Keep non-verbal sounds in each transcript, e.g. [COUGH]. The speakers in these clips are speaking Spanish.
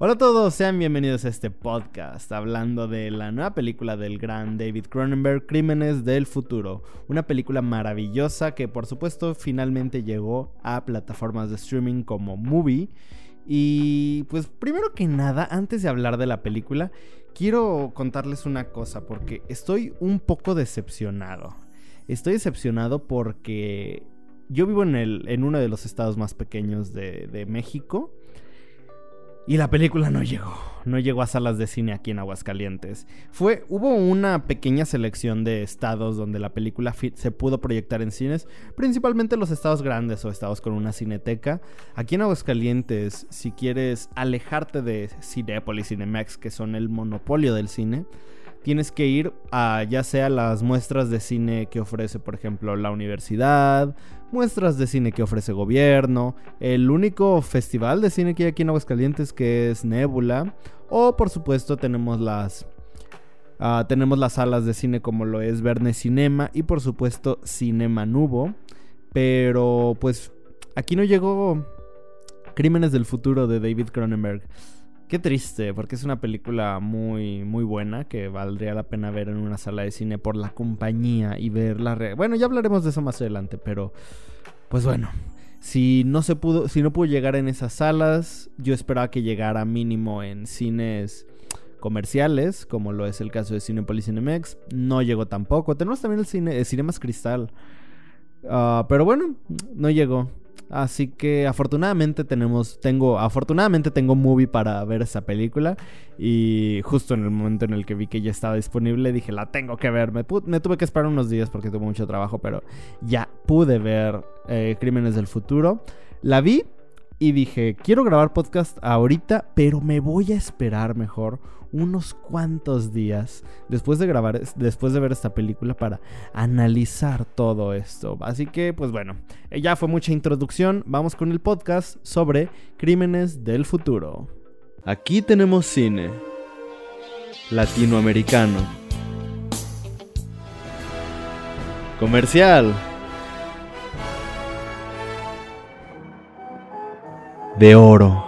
Hola a todos, sean bienvenidos a este podcast hablando de la nueva película del gran David Cronenberg, Crímenes del Futuro. Una película maravillosa que por supuesto finalmente llegó a plataformas de streaming como Movie. Y pues primero que nada, antes de hablar de la película, quiero contarles una cosa porque estoy un poco decepcionado. Estoy decepcionado porque yo vivo en, el, en uno de los estados más pequeños de, de México. Y la película no llegó, no llegó a salas de cine aquí en Aguascalientes. Fue, hubo una pequeña selección de estados donde la película se pudo proyectar en cines, principalmente los estados grandes o estados con una cineteca. Aquí en Aguascalientes, si quieres alejarte de Cinepolis y Cinemex, que son el monopolio del cine, tienes que ir a ya sea las muestras de cine que ofrece, por ejemplo, la universidad, muestras de cine que ofrece gobierno, el único festival de cine que hay aquí en Aguascalientes que es Nebula, o por supuesto tenemos las uh, tenemos las salas de cine como lo es Verne Cinema y por supuesto Cinema Nubo, pero pues aquí no llegó Crímenes del futuro de David Cronenberg. Qué triste, porque es una película muy, muy buena que valdría la pena ver en una sala de cine por la compañía y ver la... Bueno, ya hablaremos de eso más adelante, pero pues bueno, si no se pudo, si no pudo llegar en esas salas, yo esperaba que llegara mínimo en cines comerciales, como lo es el caso de Cinepolis Cinemex. No llegó tampoco. Tenemos también el cine, el Cinemas Cristal. Ah, pero bueno, no llegó. Así que afortunadamente tenemos, tengo, afortunadamente tengo movie para ver esa película. Y justo en el momento en el que vi que ya estaba disponible, dije, la tengo que ver. Me, tuve que esperar unos días porque tuve mucho trabajo, pero ya pude ver eh, Crímenes del Futuro. La vi y dije, quiero grabar podcast ahorita, pero me voy a esperar mejor unos cuantos días después de grabar, después de ver esta película para analizar todo esto. Así que, pues bueno, eh, ya fue mucha introducción. Vamos con el podcast sobre crímenes del futuro. Aquí tenemos cine latinoamericano. Comercial. De oro.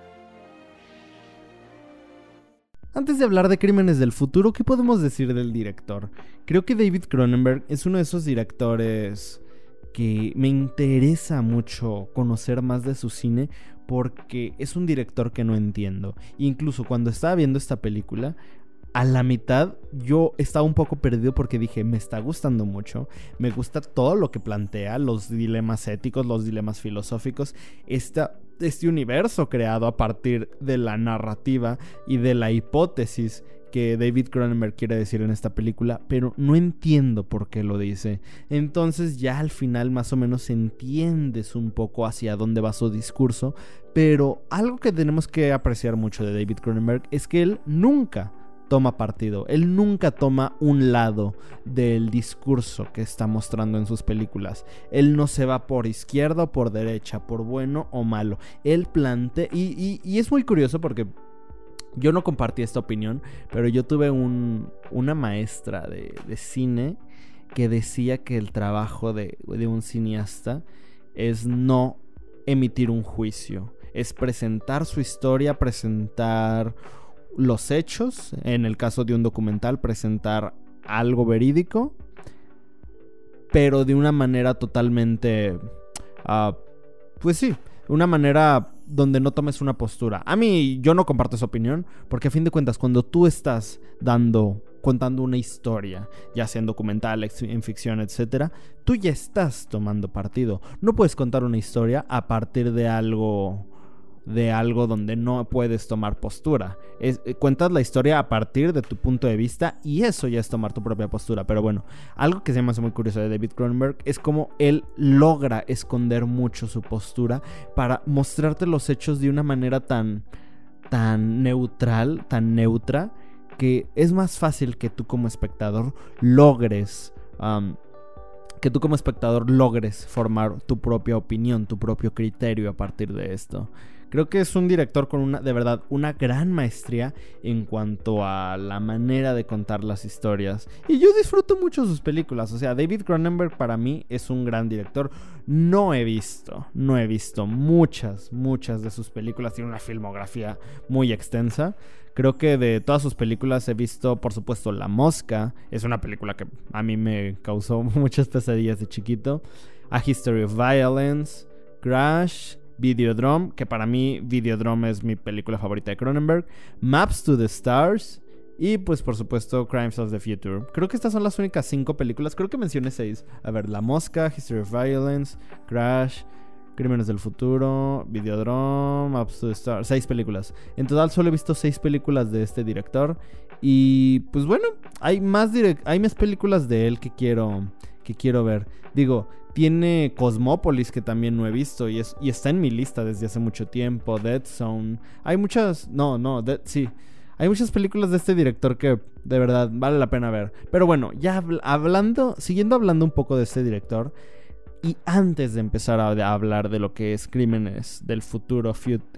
Antes de hablar de Crímenes del Futuro, ¿qué podemos decir del director? Creo que David Cronenberg es uno de esos directores que me interesa mucho conocer más de su cine porque es un director que no entiendo. Incluso cuando estaba viendo esta película, a la mitad yo estaba un poco perdido porque dije, me está gustando mucho, me gusta todo lo que plantea, los dilemas éticos, los dilemas filosóficos, esta este universo creado a partir de la narrativa y de la hipótesis que David Cronenberg quiere decir en esta película, pero no entiendo por qué lo dice. Entonces ya al final más o menos entiendes un poco hacia dónde va su discurso, pero algo que tenemos que apreciar mucho de David Cronenberg es que él nunca toma partido. Él nunca toma un lado del discurso que está mostrando en sus películas. Él no se va por izquierda o por derecha, por bueno o malo. Él plantea... Y, es muy curioso porque yo no compartí esta opinión, pero yo tuve un, una maestra de, cine que decía que el trabajo de, de un cineasta es no emitir un juicio, es presentar su historia, presentar los hechos, en el caso de un documental, presentar algo verídico, pero de una manera totalmente... Uh, pues sí, una manera donde no tomes una postura. A mí yo no comparto esa opinión, porque a fin de cuentas cuando tú estás dando contando una historia, ya sea en documental, en ficción, etc., tú ya estás tomando partido. No puedes contar una historia a partir de algo de algo donde no puedes tomar postura. Eh, cuentas la historia a partir de tu punto de vista y eso ya es tomar tu propia postura. Pero bueno, algo que se me hace muy curioso de David Cronenberg es cómo él logra esconder mucho su postura para mostrarte los hechos de una manera tan tan neutral, tan neutra, que es más fácil que tú como espectador logres... que tú como espectador logres formar tu propia opinión, tu propio criterio a partir de esto. Creo que es un director con una, de verdad, una gran maestría en cuanto a la manera de contar las historias. Y yo disfruto mucho sus películas. O sea, David Cronenberg para mí es un gran director. No he visto, no he visto muchas, muchas de sus películas. Tiene una filmografía muy extensa. Creo que de todas sus películas he visto, por supuesto, La Mosca. Es una película que a mí me causó [LAUGHS] muchas pesadillas de chiquito. A History of Violence, Crash, Videodrome, que para mí Videodrome es mi película favorita de Cronenberg, Maps to the Stars y pues por supuesto Crimes of the Future. Creo que estas son las únicas cinco películas, creo que mencioné seis. A ver, La Mosca, History of Violence, Crash, Crímenes del Futuro, Videodrome, Maps to the Stars, seis películas. En total solo he visto seis películas de este director y pues bueno, hay más, hay más películas de él que quiero, que quiero ver. Digo, tiene Cosmópolis que también no he visto y, es, y está en mi lista desde hace mucho tiempo. Dead Zone. Hay muchas... No, no, sí. Hay muchas películas de este director que de verdad vale la pena ver. Pero bueno, ya hablando, siguiendo hablando un poco de este director. Y antes de empezar a, hablar de lo que es crímenes del futuro,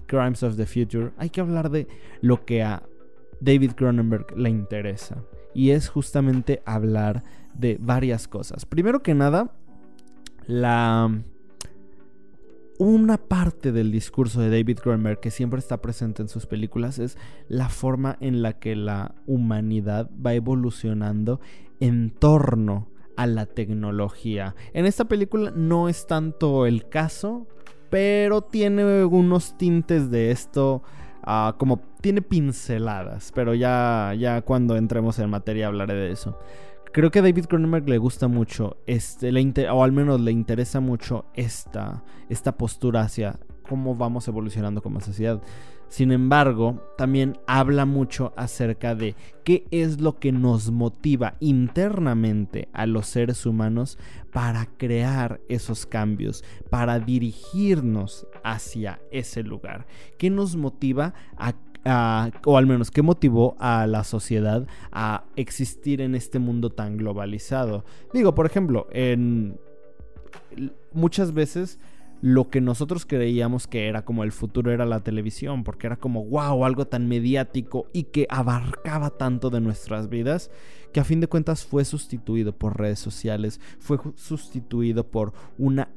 Crimes of the Future, hay que hablar de lo que a David Cronenberg le interesa. Y es justamente hablar de varias cosas. Primero que nada, la una parte del discurso de David Cronenberg que siempre está presente en sus películas es la forma en la que la humanidad va evolucionando en torno a la tecnología. En esta película no es tanto el caso, pero tiene unos tintes de esto, ah, como tiene pinceladas, pero ya, ya cuando entremos en materia hablaré de eso. Creo que a David Cronenberg le gusta mucho, este, o al menos le interesa mucho esta, esta postura hacia cómo vamos evolucionando como sociedad. Sin embargo, también habla mucho acerca de qué es lo que nos motiva internamente a los seres humanos para crear esos cambios, para dirigirnos hacia ese lugar. ¿Qué nos motiva a o al menos qué motivó a la sociedad a existir en este mundo tan globalizado. Digo, por ejemplo, en muchas veces lo que nosotros creíamos que era como el futuro era la televisión, porque era como wow, algo tan mediático y que abarcaba tanto de nuestras vidas, que a fin de cuentas fue sustituido por redes sociales, fue sustituido por una,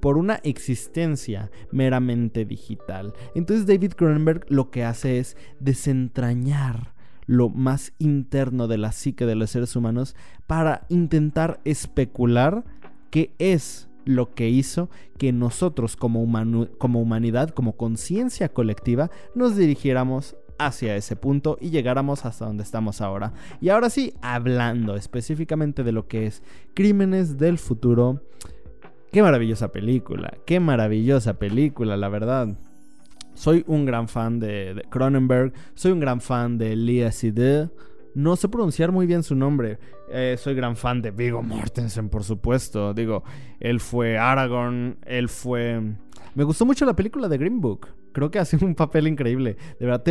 por una existencia meramente digital. Entonces David Cronenberg lo que hace es desentrañar lo más interno de la psique de los seres humanos para intentar especular qué es lo que hizo que nosotros como, humanidad, como conciencia colectiva, nos dirigiéramos hacia ese punto y llegáramos hasta donde estamos ahora. Y ahora sí, hablando específicamente de lo que es Crímenes del Futuro. Qué maravillosa película, qué maravillosa película, la verdad. Soy un gran fan de, Cronenberg, soy un gran fan de Lia Sidhe. No sé pronunciar muy bien su nombre. Eh, soy gran fan de Vigo Mortensen, por supuesto. Digo, él fue Aragorn, él fue... Me gustó mucho la película de Green Book. Creo que hace un papel increíble. De verdad,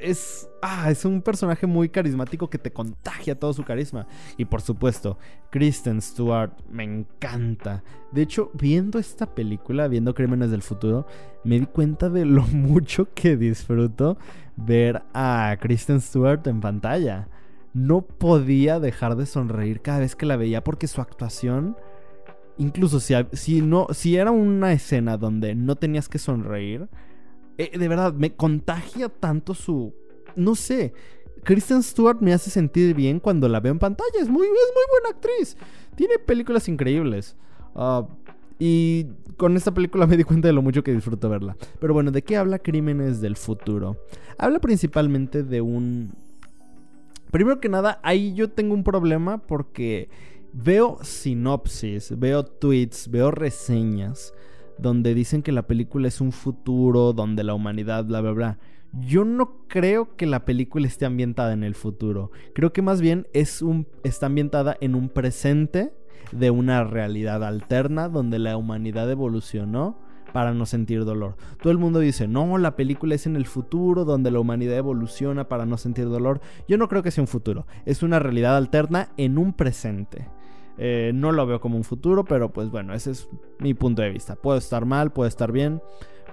es, ah, es un personaje muy carismático que te contagia todo su carisma. Y por supuesto, Kristen Stewart me encanta. De hecho, viendo esta película, viendo Crímenes del Futuro, me di cuenta de lo [LAUGHS] mucho que disfruto ver a Kristen Stewart en pantalla no podía dejar de sonreír cada vez que la veía porque su actuación, incluso si, si, no, si era una escena donde no tenías que sonreír, eh, de verdad, me contagia tanto su... No sé, Kristen Stewart me hace sentir bien cuando la veo en pantalla, es muy, es muy buena actriz, tiene películas increíbles. Ah, y con esta película [LAUGHS] me di cuenta de lo mucho que disfruto verla. Pero bueno, ¿de qué habla Crímenes del Futuro? Habla principalmente de un Primero que nada, ahí yo tengo un problema porque veo sinopsis, veo tweets, veo reseñas donde dicen que la película es un futuro, donde la humanidad, bla, bla, bla. Yo no creo que la película esté ambientada en el futuro. Creo que más bien es un, está ambientada en un presente de una realidad alterna donde la humanidad evolucionó para no sentir dolor. Todo el mundo dice, no, la película es en el futuro donde la humanidad evoluciona para no sentir dolor. Yo no creo que sea un futuro, es una realidad alterna en un presente. Eh, no lo veo como un futuro, pero pues bueno, ese es mi punto de vista. Puede estar mal, puede estar bien.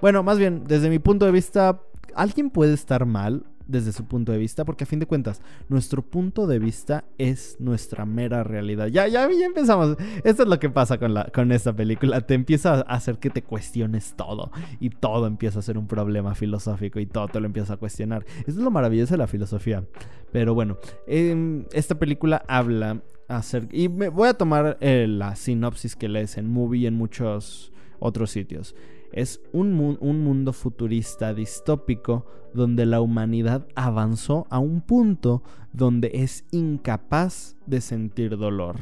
Bueno, más bien, desde mi punto de vista, alguien puede estar mal desde su punto de vista, porque a fin de cuentas, nuestro punto de vista es nuestra mera realidad. Ya, ya, ya empezamos. Esto es lo que pasa con, la, con esta película. Te empieza a hacer que te cuestiones todo y todo empieza a ser un problema filosófico y todo te lo empieza a cuestionar. Eso es lo maravilloso de la filosofía. Pero bueno, em, esta película habla acerca... Y me voy a tomar eh, la sinopsis que lees en Movie y en muchos otros sitios. Es un, un mundo futurista distópico donde la humanidad avanzó a un punto donde es incapaz de sentir dolor.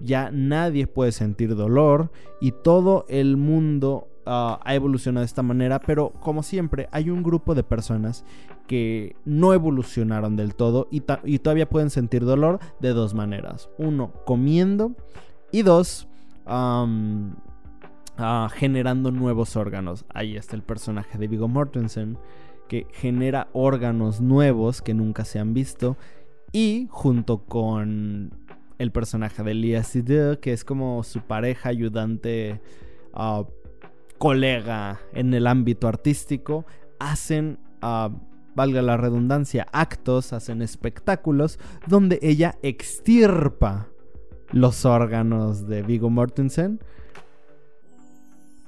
Ya nadie puede sentir dolor y todo el mundo ah, ha evolucionado de esta manera, pero como siempre hay un grupo de personas que no evolucionaron del todo y, todavía pueden sentir dolor de dos maneras. Uno, comiendo y dos, Generando nuevos órganos. Ahí está el personaje de Vigo Mortensen que genera órganos nuevos que nunca se han visto y junto con el personaje de Lia Sidhu, que es como su pareja ayudante ah, colega en el ámbito artístico hacen ah, valga la redundancia actos hacen espectáculos donde ella extirpa los órganos de Vigo Mortensen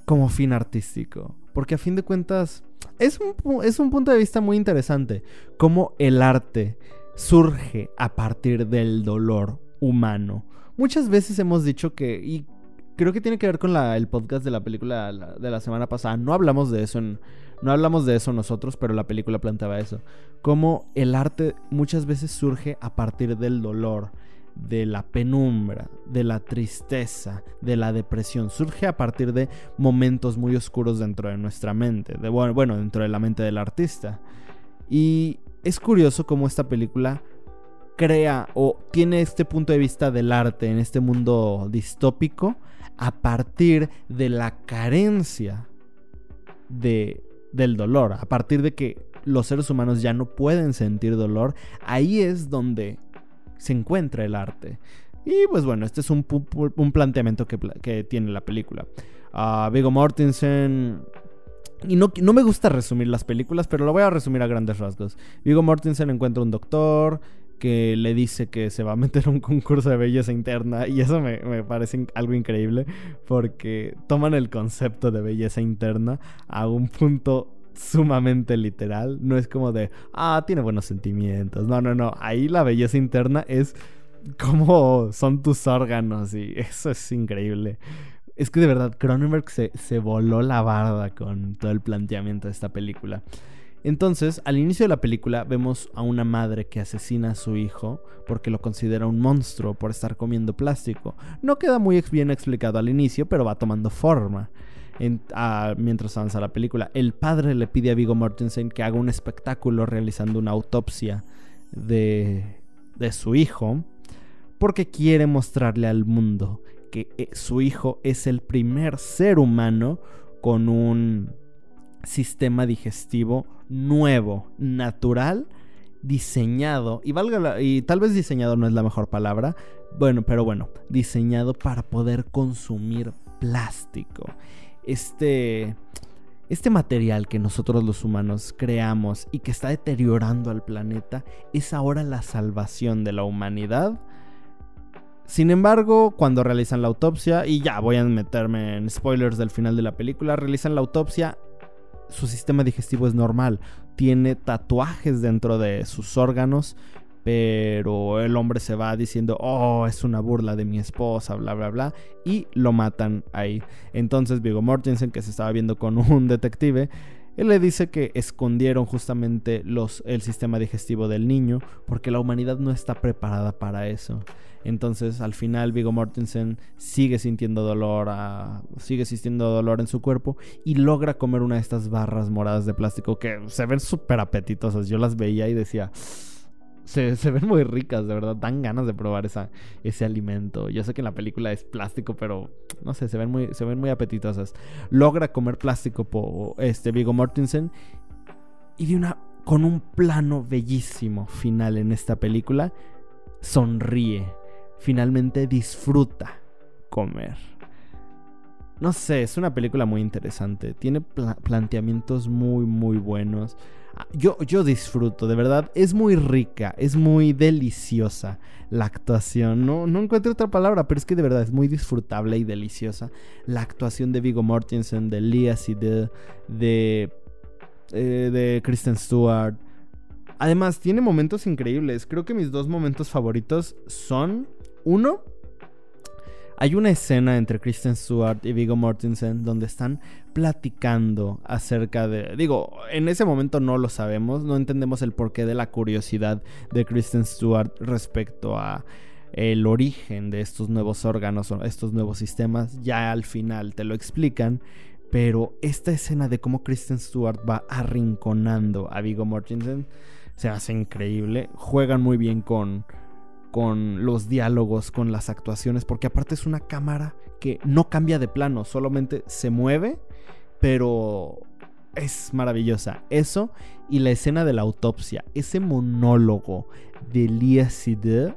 como fin artístico. Porque a fin de cuentas es un, es un punto de vista muy interesante. Cómo el arte surge a partir del dolor humano. Muchas veces hemos dicho que, y creo que tiene que ver con el podcast de la película de la semana pasada, no hablamos de eso no hablamos de eso nosotros, pero la película planteaba eso. Cómo el arte muchas veces surge a partir del dolor de la penumbra, de la tristeza, de la depresión. Surge a partir de momentos muy oscuros dentro de nuestra mente, de, bueno, dentro de la mente del artista. Y es curioso cómo esta película crea o tiene este punto de vista del arte en este mundo distópico a partir de la carencia de, del dolor, a partir de que los seres humanos ya no pueden sentir dolor, ahí es donde se encuentra el arte. Y pues bueno, este es un, un planteamiento que, tiene la película. Uh, Viggo Mortensen... Y no, no, me gusta resumir las películas, pero lo voy a resumir a grandes rasgos. Viggo Mortensen encuentra un doctor que le dice que se va a meter a un concurso de belleza interna y eso me, me, parece algo increíble porque toman el concepto de belleza interna a un punto sumamente literal. No es como de, ah, tiene buenos sentimientos. No, no, no. Ahí la belleza interna es como son tus órganos y [LAUGHS] eso es increíble. Es que de verdad, Cronenberg se, se voló la barda con todo el planteamiento de esta película. Entonces, al inicio de la película vemos a una madre que asesina a su hijo porque lo considera un monstruo por estar comiendo plástico. No queda muy bien explicado al inicio, pero va tomando forma mientras avanza la película. El padre le pide a Vigo Mortensen que haga un espectáculo realizando una autopsia de, de su hijo porque quiere mostrarle al mundo que eh, su hijo es el primer ser humano con un sistema digestivo nuevo, natural, diseñado, y y tal vez diseñado no es la mejor palabra, bueno, pero bueno, diseñado para poder consumir plástico este, este material que nosotros los humanos creamos y que está deteriorando al planeta es ahora la salvación de la humanidad. Sin embargo, cuando realizan la autopsia, y ya voy a meterme en spoilers del final de la película, realizan la autopsia, su sistema digestivo es normal, tiene tatuajes dentro de sus órganos, pero el hombre se va diciendo, oh, es una burla de mi esposa, bla, bla, bla, y lo matan ahí. Entonces Vigo Mortensen, que se estaba viendo con [LAUGHS] un detective, él le dice que escondieron justamente los, el sistema digestivo del niño porque la humanidad no está preparada para eso. Entonces al final Vigo Mortensen sigue sintiendo dolor, sigue sintiendo dolor en su cuerpo y logra comer una de estas barras moradas de plástico que se ven súper apetitosas. Yo las veía y decía, se, ven muy ricas, de verdad. Dan ganas de probar esa, ese alimento. Yo sé que en la película es plástico, pero no sé, se ven muy, se ven muy apetitosas. Logra comer plástico por este Vigo Mortensen. Y de una. con un plano bellísimo final en esta película. Sonríe. Finalmente disfruta comer. No sé, es una película muy interesante. Tiene planteamientos muy, muy buenos. Yo, yo disfruto, de verdad. Es muy rica, es muy deliciosa la actuación. No, no encuentro otra palabra, pero es que de verdad es muy disfrutable y deliciosa. La actuación de Vigo Mortensen, de Lias y de, de, eh, de Kristen Stewart. Además, tiene momentos increíbles. Creo que mis dos momentos favoritos son, uno, hay una escena entre Kristen Stewart y Viggo Mortensen donde están platicando acerca de... Digo, en ese momento no lo sabemos, no entendemos el porqué de la curiosidad de Kristen Stewart respecto a el origen de estos nuevos órganos estos nuevos sistemas. Ya al final te lo explican. Pero esta escena de cómo Kristen Stewart va arrinconando a Viggo Mortensen se hace increíble. Juegan muy bien con con los diálogos, con las actuaciones, porque aparte es una cámara que no cambia de plano, solamente se mueve, pero es maravillosa. Eso y la escena de la autopsia, ese monólogo de Lia Side.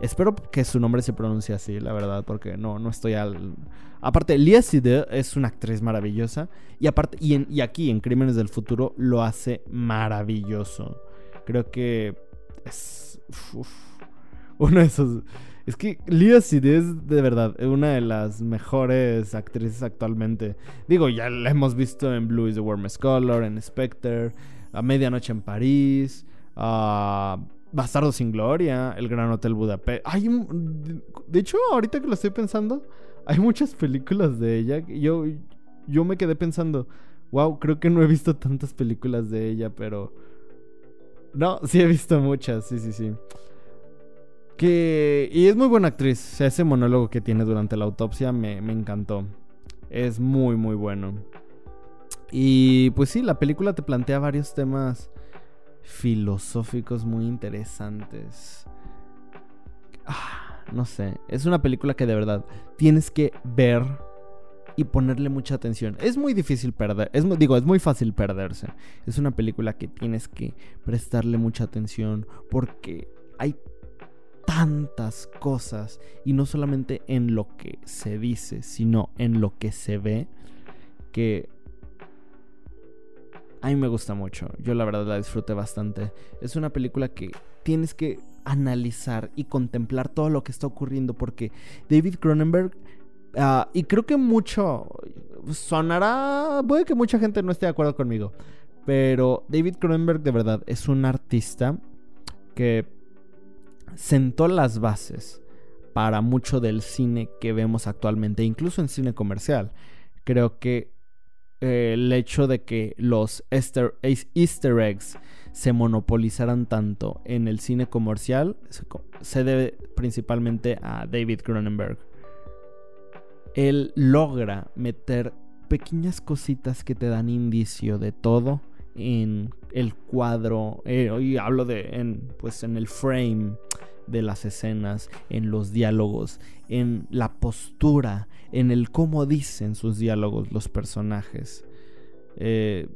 Espero que su nombre se pronuncie así, la verdad, porque no, no estoy al... Aparte, Lia Side es una actriz maravillosa y aparte, y, aquí en Crímenes del Futuro lo hace maravilloso. Creo que es... uno de esos. Es que Lia Sid es de verdad una de las mejores actrices actualmente. Digo, ya la hemos visto en Blue is the Warmest Color, en Spectre, A Medianoche en París, a Bastardo sin Gloria, El Gran Hotel Budapest. Hay de hecho, ahorita que lo estoy pensando, hay muchas películas de ella. Yo, yo me quedé pensando, wow, creo que no he visto tantas películas de ella, pero... No, sí he visto muchas, sí, sí, sí. Que. Y es muy buena actriz. ese monólogo que tiene durante la autopsia me, encantó. Es muy, muy bueno. Y pues sí, la película te plantea varios temas filosóficos muy interesantes. Ah, no sé. Es una película que de verdad tienes que ver y ponerle mucha atención. Es muy difícil perder, es digo, es muy fácil perderse. Es una película que tienes que prestarle mucha atención porque hay tantas cosas y no solamente en lo que se dice, sino en lo que se ve, que a mí me gusta mucho. Yo la verdad la disfruté bastante. Es una película que tienes que analizar y contemplar todo lo que está ocurriendo porque David Cronenberg ah, y creo que mucho sonará, puede que mucha gente no esté de acuerdo conmigo, pero David Cronenberg de verdad es un artista que sentó las bases para mucho del cine que vemos actualmente, incluso en cine comercial. Creo que eh, el hecho de que los easter, eggs se monopolizaran tanto en el cine comercial se debe principalmente a David Cronenberg. Él logra meter pequeñas cositas que te dan indicio de todo en el cuadro, eh, y hablo de pues en el frame de las escenas, en los diálogos, en la postura, en el cómo dicen sus diálogos los personajes. Eh,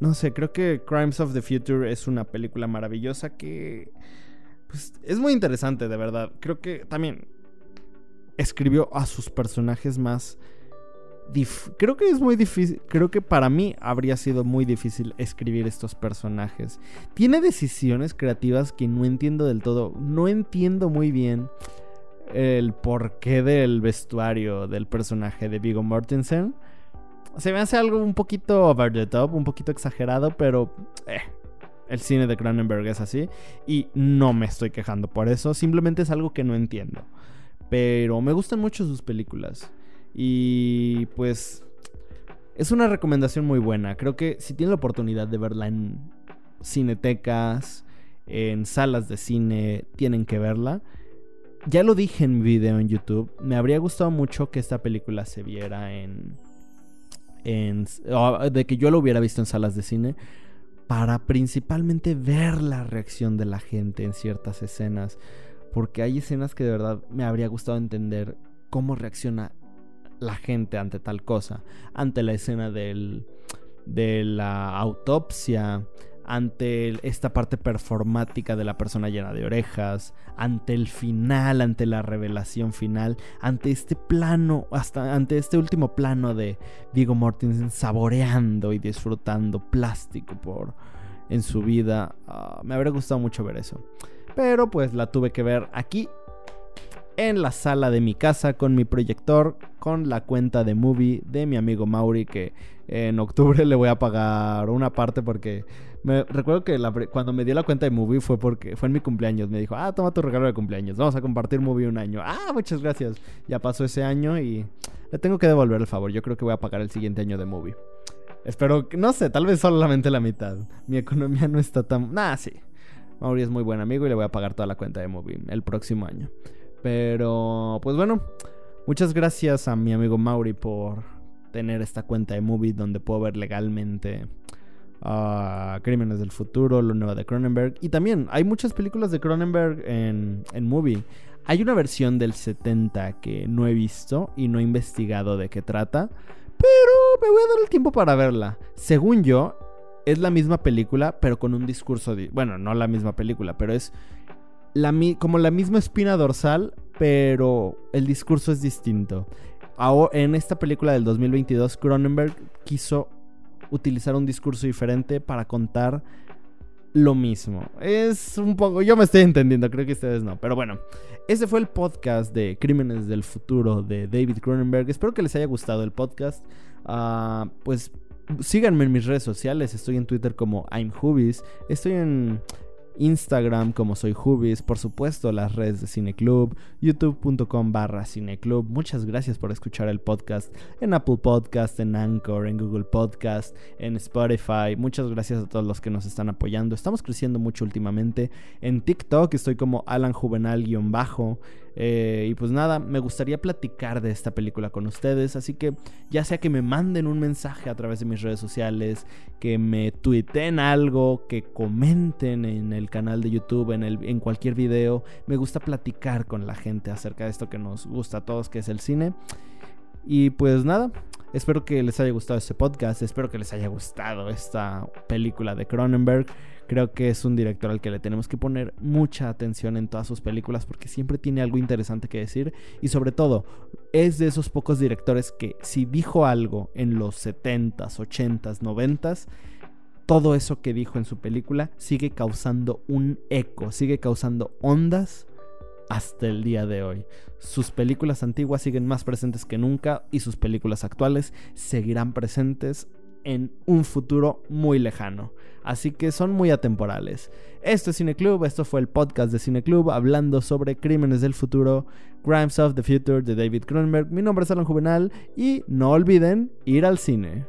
no sé, creo que Crimes of the Future es una película maravillosa que pues, es muy interesante, de verdad. Creo que también escribió a sus personajes más creo que es muy difícil, creo que para mí habría sido muy difícil escribir estos personajes. Tiene decisiones creativas que no entiendo del todo, no entiendo muy bien el porqué del vestuario del personaje de Vigo Mortensen. Se me hace algo un poquito over the top, un poquito exagerado, pero eh, el cine de Cronenberg es así y no me estoy quejando por eso, simplemente es algo que no entiendo. Pero me gustan mucho sus películas. Y pues es una recomendación muy buena. Creo que si tienen la oportunidad de verla en cinetecas, en salas de cine, tienen que verla. Ya lo dije en mi video en YouTube. Me habría gustado mucho que esta película se viera en. en de que yo lo hubiera visto en salas de cine. para principalmente ver la reacción de la gente en ciertas escenas. Porque hay escenas que de verdad me habría gustado entender cómo reacciona la gente ante tal cosa. Ante la escena del, de la autopsia, ante esta parte performática de la persona llena de orejas, ante el final, ante la revelación final, ante este plano, hasta ante este último plano de Diego Mortensen saboreando y disfrutando plástico por en su vida. Ah, me habría gustado mucho ver eso. Pero pues la tuve que ver aquí en la sala de mi casa con mi proyector, con la cuenta de movie de mi amigo Mauri que en octubre [LAUGHS] le voy a pagar una parte porque me recuerdo que cuando me dio la cuenta de movie fue porque fue en mi cumpleaños, me dijo, "Ah, toma tu regalo de cumpleaños, vamos a compartir movie un año." Ah, muchas gracias. Ya pasó ese año y le tengo que devolver el favor. Yo creo que voy a pagar el siguiente año de movie. Espero que, no sé, tal vez solamente la mitad. Mi economía no está tan... Nah, sí. Mauri es muy buen amigo y le voy a pagar toda la cuenta de movie el próximo año. Pero, pues bueno, muchas gracias a mi amigo Mauri por tener esta cuenta de movie donde puedo ver legalmente uh, Crímenes del Futuro, lo nuevo de Cronenberg. Y también hay muchas películas de Cronenberg en, en movie. Hay una versión del 70 que no he visto y no he investigado de qué trata. Pero me voy a dar el tiempo para verla. Según yo, es la misma película, pero con un discurso. Bueno, no la misma película, pero es como la misma espina dorsal, pero el discurso es distinto. en esta película del 2022, Cronenberg quiso utilizar un discurso diferente para contar lo mismo. Es un poco. Yo me estoy entendiendo, creo que ustedes no. Pero bueno, ese fue el podcast de Crímenes del Futuro de David Cronenberg. Espero que les haya gustado el podcast. Ah, pues síganme en mis redes sociales. Estoy en Twitter como I'm Estoy en Instagram como soy Hubis, por supuesto las redes de Cineclub, youtube.com barra Cineclub. Muchas gracias por escuchar el podcast en Apple Podcast, en Anchor, en Google Podcast, en Spotify. Muchas gracias a todos los que nos están apoyando. Estamos creciendo mucho últimamente. En TikTok estoy como Alan Juvenal-bajo. Eh, y pues nada, me gustaría platicar de esta película con ustedes, así que ya sea que me manden un mensaje a través de mis redes sociales, que me tuiteen algo, que comenten en el canal de YouTube, en, el, en cualquier video, me gusta platicar con la gente acerca de esto que nos gusta a todos, que es el cine. Y pues nada, espero que les haya gustado este podcast, espero que les haya gustado esta película de Cronenberg. Creo que es un director al que le tenemos que poner mucha atención en todas sus películas porque siempre tiene algo interesante que decir y sobre todo es de esos pocos directores que si dijo algo en los 70s, 80s, 90s, todo eso que dijo en su película sigue causando un eco, sigue causando ondas hasta el día de hoy. Sus películas antiguas siguen más presentes que nunca y sus películas actuales seguirán presentes en un futuro muy lejano. Así que son muy atemporales. Esto es Cineclub, esto fue el podcast de Cineclub hablando sobre crímenes del futuro, Crimes of the Future de David Cronenberg. Mi nombre es Alan Juvenal y no olviden ir al cine.